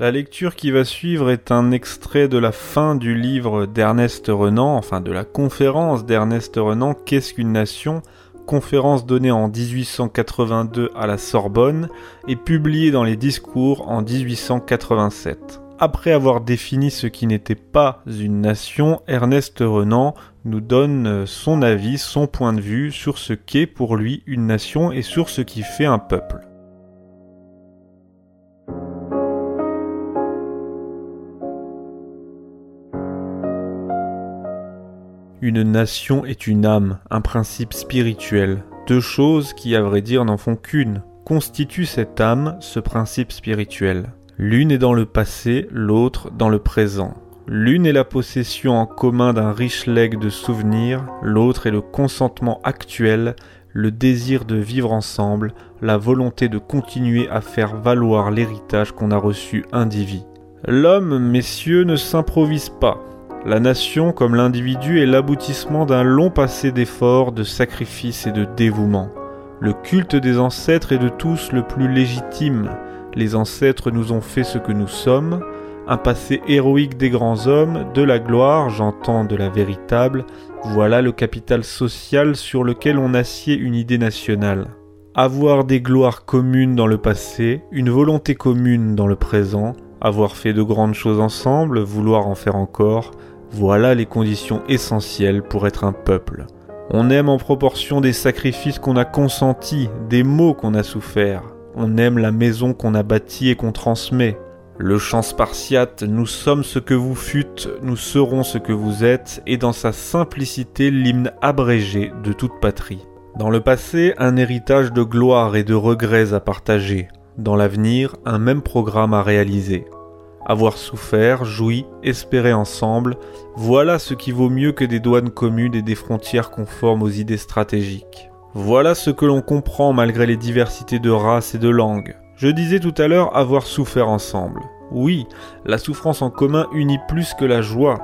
La lecture qui va suivre est un extrait de la fin du livre d'Ernest Renan, enfin de la conférence d'Ernest Renan Qu'est-ce qu'une nation? Conférence donnée en 1882 à la Sorbonne et publiée dans les discours en 1887. Après avoir défini ce qui n'était pas une nation, Ernest Renan nous donne son avis, son point de vue sur ce qu'est pour lui une nation et sur ce qui fait un peuple. Une nation est une âme, un principe spirituel, deux choses qui, à vrai dire, n'en font qu'une, constituent cette âme, ce principe spirituel. L'une est dans le passé, l'autre dans le présent. L'une est la possession en commun d'un riche legs de souvenirs, l'autre est le consentement actuel, le désir de vivre ensemble, la volonté de continuer à faire valoir l'héritage qu'on a reçu indivis. L'homme, messieurs, ne s'improvise pas. La nation, comme l'individu, est l'aboutissement d'un long passé d'efforts, de sacrifices et de dévouement. Le culte des ancêtres est de tous le plus légitime. Les ancêtres nous ont fait ce que nous sommes, un passé héroïque des grands hommes, de la gloire, j'entends de la véritable, voilà le capital social sur lequel on assied une idée nationale. Avoir des gloires communes dans le passé, une volonté commune dans le présent, avoir fait de grandes choses ensemble, vouloir en faire encore, voilà les conditions essentielles pour être un peuple. On aime en proportion des sacrifices qu'on a consentis, des maux qu'on a soufferts. On aime la maison qu'on a bâtie et qu'on transmet. Le chant spartiate Nous sommes ce que vous fûtes, nous serons ce que vous êtes, est dans sa simplicité l'hymne abrégé de toute patrie. Dans le passé, un héritage de gloire et de regrets à partager. Dans l'avenir, un même programme à réaliser avoir souffert, joui, espéré ensemble, voilà ce qui vaut mieux que des douanes communes et des frontières conformes aux idées stratégiques. Voilà ce que l'on comprend malgré les diversités de races et de langues. Je disais tout à l'heure avoir souffert ensemble. Oui, la souffrance en commun unit plus que la joie.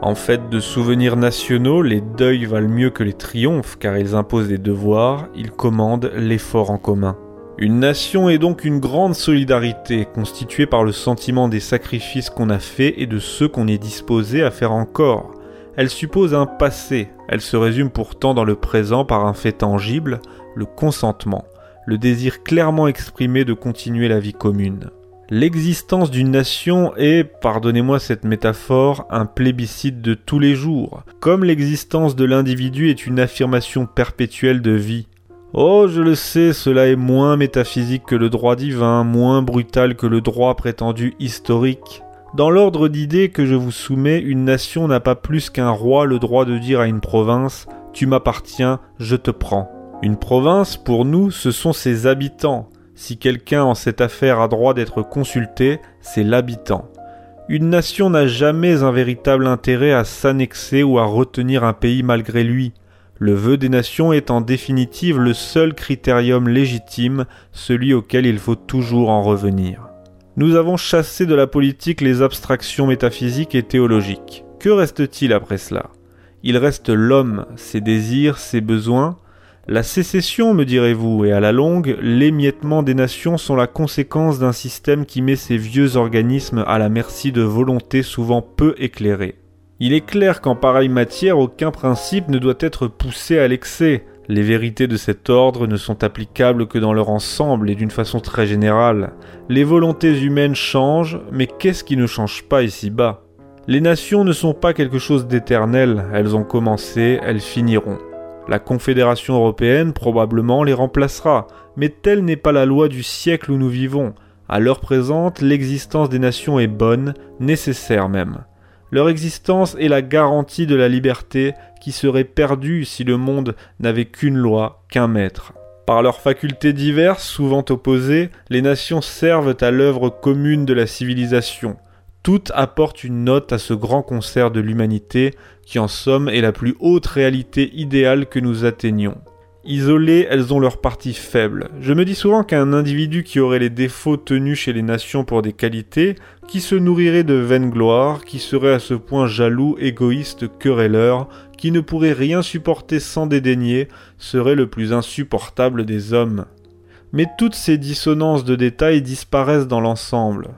En fait de souvenirs nationaux, les deuils valent mieux que les triomphes car ils imposent des devoirs, ils commandent l'effort en commun. Une nation est donc une grande solidarité constituée par le sentiment des sacrifices qu'on a faits et de ceux qu'on est disposé à faire encore. Elle suppose un passé, elle se résume pourtant dans le présent par un fait tangible, le consentement, le désir clairement exprimé de continuer la vie commune. L'existence d'une nation est, pardonnez-moi cette métaphore, un plébiscite de tous les jours, comme l'existence de l'individu est une affirmation perpétuelle de vie, Oh, je le sais, cela est moins métaphysique que le droit divin, moins brutal que le droit prétendu historique. Dans l'ordre d'idées que je vous soumets, une nation n'a pas plus qu'un roi le droit de dire à une province Tu m'appartiens, je te prends. Une province, pour nous, ce sont ses habitants. Si quelqu'un en cette affaire a droit d'être consulté, c'est l'habitant. Une nation n'a jamais un véritable intérêt à s'annexer ou à retenir un pays malgré lui. Le vœu des nations est en définitive le seul critérium légitime, celui auquel il faut toujours en revenir. Nous avons chassé de la politique les abstractions métaphysiques et théologiques. Que reste-t-il après cela? Il reste l'homme, ses désirs, ses besoins. La sécession, me direz-vous, et à la longue, l'émiettement des nations sont la conséquence d'un système qui met ces vieux organismes à la merci de volontés souvent peu éclairées. Il est clair qu'en pareille matière, aucun principe ne doit être poussé à l'excès. Les vérités de cet ordre ne sont applicables que dans leur ensemble et d'une façon très générale. Les volontés humaines changent, mais qu'est-ce qui ne change pas ici-bas? Les nations ne sont pas quelque chose d'éternel, elles ont commencé, elles finiront. La Confédération européenne probablement les remplacera, mais telle n'est pas la loi du siècle où nous vivons. À l'heure présente, l'existence des nations est bonne, nécessaire même. Leur existence est la garantie de la liberté qui serait perdue si le monde n'avait qu'une loi, qu'un maître. Par leurs facultés diverses, souvent opposées, les nations servent à l'œuvre commune de la civilisation. Toutes apportent une note à ce grand concert de l'humanité qui en somme est la plus haute réalité idéale que nous atteignons. Isolées, elles ont leurs parties faibles. Je me dis souvent qu'un individu qui aurait les défauts tenus chez les nations pour des qualités, qui se nourrirait de vaine gloire, qui serait à ce point jaloux, égoïste, querelleur, qui ne pourrait rien supporter sans dédaigner, serait le plus insupportable des hommes. Mais toutes ces dissonances de détails disparaissent dans l'ensemble.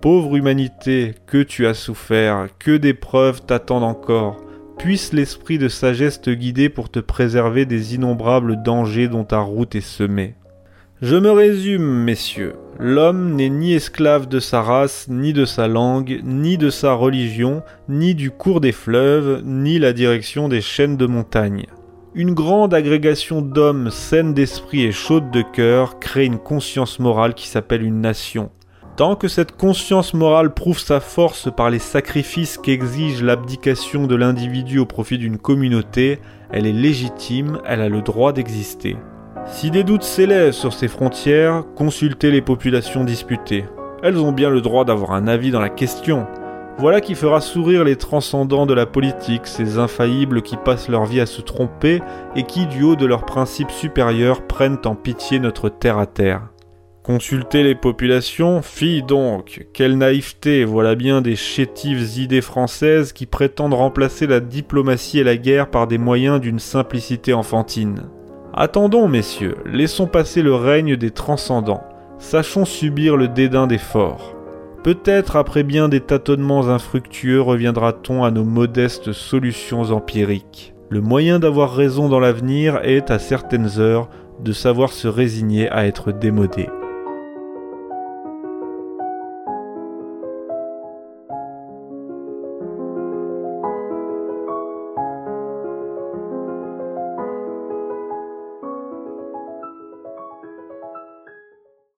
Pauvre humanité, que tu as souffert, que d'épreuves t'attendent encore. Puisse l'esprit de sagesse te guider pour te préserver des innombrables dangers dont ta route est semée. Je me résume, messieurs. L'homme n'est ni esclave de sa race, ni de sa langue, ni de sa religion, ni du cours des fleuves, ni la direction des chaînes de montagne. Une grande agrégation d'hommes saines d'esprit et chaudes de cœur crée une conscience morale qui s'appelle une nation. Tant que cette conscience morale prouve sa force par les sacrifices qu'exige l'abdication de l'individu au profit d'une communauté, elle est légitime, elle a le droit d'exister. Si des doutes s'élèvent sur ces frontières, consultez les populations disputées. Elles ont bien le droit d'avoir un avis dans la question. Voilà qui fera sourire les transcendants de la politique, ces infaillibles qui passent leur vie à se tromper et qui, du haut de leurs principes supérieurs, prennent en pitié notre terre à terre. Consulter les populations, fille donc, quelle naïveté, voilà bien des chétives idées françaises qui prétendent remplacer la diplomatie et la guerre par des moyens d'une simplicité enfantine. Attendons, messieurs, laissons passer le règne des transcendants, sachons subir le dédain des forts. Peut-être après bien des tâtonnements infructueux reviendra-t-on à nos modestes solutions empiriques. Le moyen d'avoir raison dans l'avenir est, à certaines heures, de savoir se résigner à être démodé.